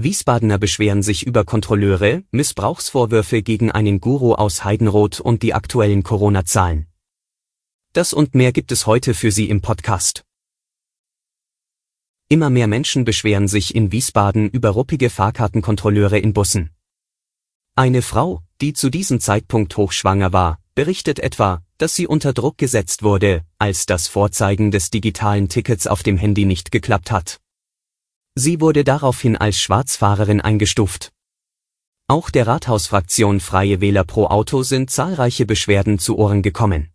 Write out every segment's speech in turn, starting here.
Wiesbadener beschweren sich über Kontrolleure, Missbrauchsvorwürfe gegen einen Guru aus Heidenroth und die aktuellen Corona-Zahlen. Das und mehr gibt es heute für Sie im Podcast. Immer mehr Menschen beschweren sich in Wiesbaden über ruppige Fahrkartenkontrolleure in Bussen. Eine Frau, die zu diesem Zeitpunkt hochschwanger war, berichtet etwa, dass sie unter Druck gesetzt wurde, als das Vorzeigen des digitalen Tickets auf dem Handy nicht geklappt hat. Sie wurde daraufhin als Schwarzfahrerin eingestuft. Auch der Rathausfraktion Freie Wähler pro Auto sind zahlreiche Beschwerden zu Ohren gekommen.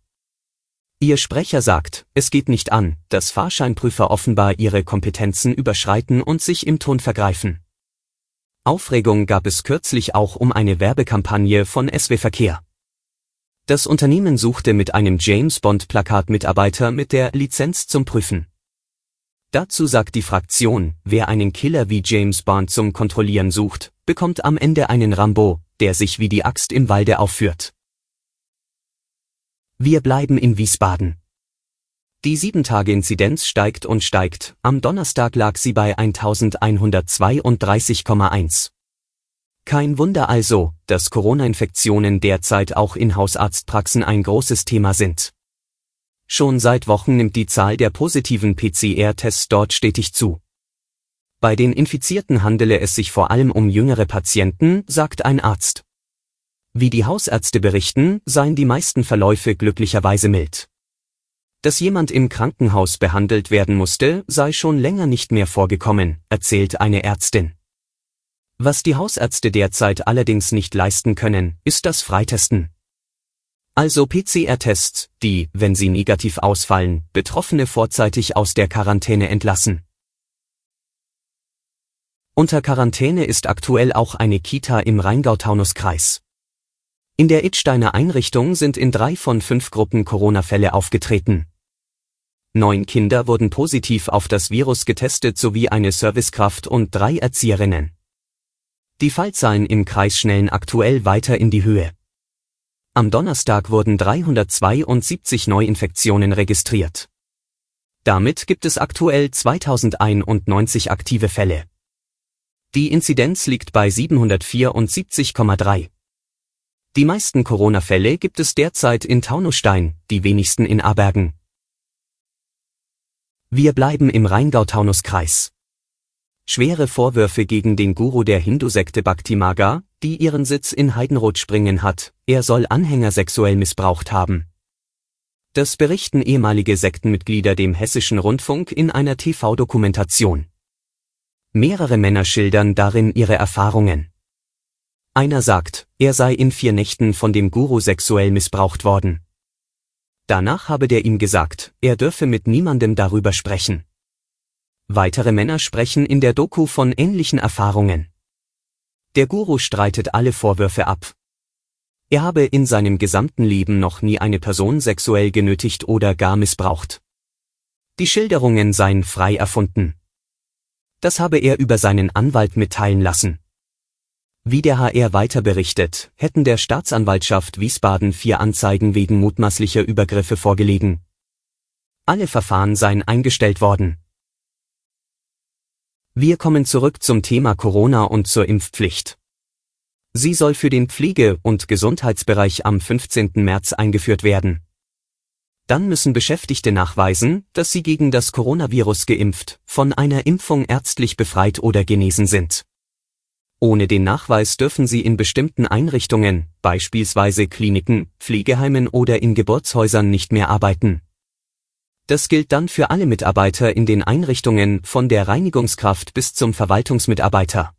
Ihr Sprecher sagt, es geht nicht an, dass Fahrscheinprüfer offenbar ihre Kompetenzen überschreiten und sich im Ton vergreifen. Aufregung gab es kürzlich auch um eine Werbekampagne von SW Verkehr. Das Unternehmen suchte mit einem James Bond Plakat Mitarbeiter mit der Lizenz zum Prüfen. Dazu sagt die Fraktion, wer einen Killer wie James Bond zum Kontrollieren sucht, bekommt am Ende einen Rambo, der sich wie die Axt im Walde aufführt. Wir bleiben in Wiesbaden. Die 7-Tage-Inzidenz steigt und steigt, am Donnerstag lag sie bei 1132,1. Kein Wunder also, dass Corona-Infektionen derzeit auch in Hausarztpraxen ein großes Thema sind. Schon seit Wochen nimmt die Zahl der positiven PCR-Tests dort stetig zu. Bei den Infizierten handele es sich vor allem um jüngere Patienten, sagt ein Arzt. Wie die Hausärzte berichten, seien die meisten Verläufe glücklicherweise mild. Dass jemand im Krankenhaus behandelt werden musste, sei schon länger nicht mehr vorgekommen, erzählt eine Ärztin. Was die Hausärzte derzeit allerdings nicht leisten können, ist das Freitesten. Also PCR-Tests, die, wenn sie negativ ausfallen, Betroffene vorzeitig aus der Quarantäne entlassen. Unter Quarantäne ist aktuell auch eine Kita im Rheingau-Taunus-Kreis. In der Idsteiner Einrichtung sind in drei von fünf Gruppen Corona-Fälle aufgetreten. Neun Kinder wurden positiv auf das Virus getestet sowie eine Servicekraft und drei Erzieherinnen. Die Fallzahlen im Kreis schnellen aktuell weiter in die Höhe. Am Donnerstag wurden 372 Neuinfektionen registriert. Damit gibt es aktuell 2091 aktive Fälle. Die Inzidenz liegt bei 774,3. Die meisten Corona-Fälle gibt es derzeit in Taunusstein, die wenigsten in Abergen. Wir bleiben im Rheingau-Taunus-Kreis. Schwere Vorwürfe gegen den Guru der Hindu-Sekte Bhakti Maga, die ihren Sitz in Heidenroth-Springen hat, er soll Anhänger sexuell missbraucht haben. Das berichten ehemalige Sektenmitglieder dem hessischen Rundfunk in einer TV-Dokumentation. Mehrere Männer schildern darin ihre Erfahrungen. Einer sagt, er sei in vier Nächten von dem Guru sexuell missbraucht worden. Danach habe der ihm gesagt, er dürfe mit niemandem darüber sprechen. Weitere Männer sprechen in der Doku von ähnlichen Erfahrungen. Der Guru streitet alle Vorwürfe ab. Er habe in seinem gesamten Leben noch nie eine Person sexuell genötigt oder gar missbraucht. Die Schilderungen seien frei erfunden. Das habe er über seinen Anwalt mitteilen lassen. Wie der HR weiter berichtet, hätten der Staatsanwaltschaft Wiesbaden vier Anzeigen wegen mutmaßlicher Übergriffe vorgelegen. Alle Verfahren seien eingestellt worden. Wir kommen zurück zum Thema Corona und zur Impfpflicht. Sie soll für den Pflege- und Gesundheitsbereich am 15. März eingeführt werden. Dann müssen Beschäftigte nachweisen, dass sie gegen das Coronavirus geimpft, von einer Impfung ärztlich befreit oder genesen sind. Ohne den Nachweis dürfen sie in bestimmten Einrichtungen, beispielsweise Kliniken, Pflegeheimen oder in Geburtshäusern nicht mehr arbeiten. Das gilt dann für alle Mitarbeiter in den Einrichtungen von der Reinigungskraft bis zum Verwaltungsmitarbeiter.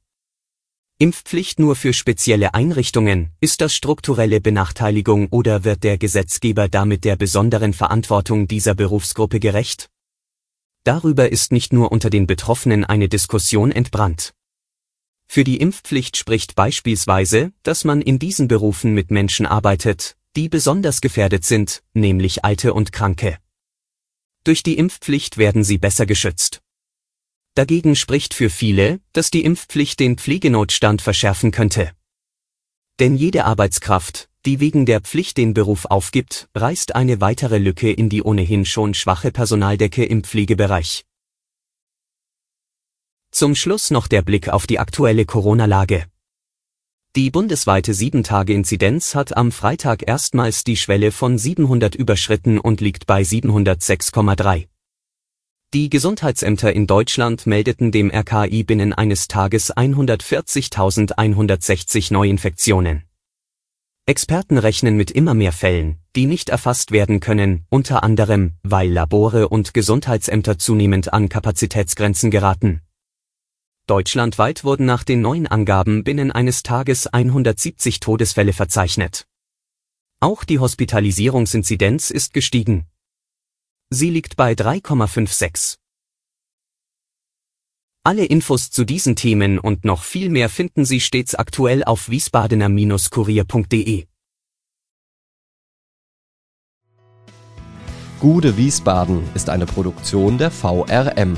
Impfpflicht nur für spezielle Einrichtungen, ist das strukturelle Benachteiligung oder wird der Gesetzgeber damit der besonderen Verantwortung dieser Berufsgruppe gerecht? Darüber ist nicht nur unter den Betroffenen eine Diskussion entbrannt. Für die Impfpflicht spricht beispielsweise, dass man in diesen Berufen mit Menschen arbeitet, die besonders gefährdet sind, nämlich Alte und Kranke. Durch die Impfpflicht werden sie besser geschützt. Dagegen spricht für viele, dass die Impfpflicht den Pflegenotstand verschärfen könnte. Denn jede Arbeitskraft, die wegen der Pflicht den Beruf aufgibt, reißt eine weitere Lücke in die ohnehin schon schwache Personaldecke im Pflegebereich. Zum Schluss noch der Blick auf die aktuelle Corona-Lage. Die bundesweite 7-Tage-Inzidenz hat am Freitag erstmals die Schwelle von 700 überschritten und liegt bei 706,3. Die Gesundheitsämter in Deutschland meldeten dem RKI binnen eines Tages 140.160 Neuinfektionen. Experten rechnen mit immer mehr Fällen, die nicht erfasst werden können, unter anderem, weil Labore und Gesundheitsämter zunehmend an Kapazitätsgrenzen geraten. Deutschlandweit wurden nach den neuen Angaben binnen eines Tages 170 Todesfälle verzeichnet. Auch die Hospitalisierungsinzidenz ist gestiegen. Sie liegt bei 3,56. Alle Infos zu diesen Themen und noch viel mehr finden Sie stets aktuell auf wiesbadener-kurier.de. Gude Wiesbaden ist eine Produktion der VRM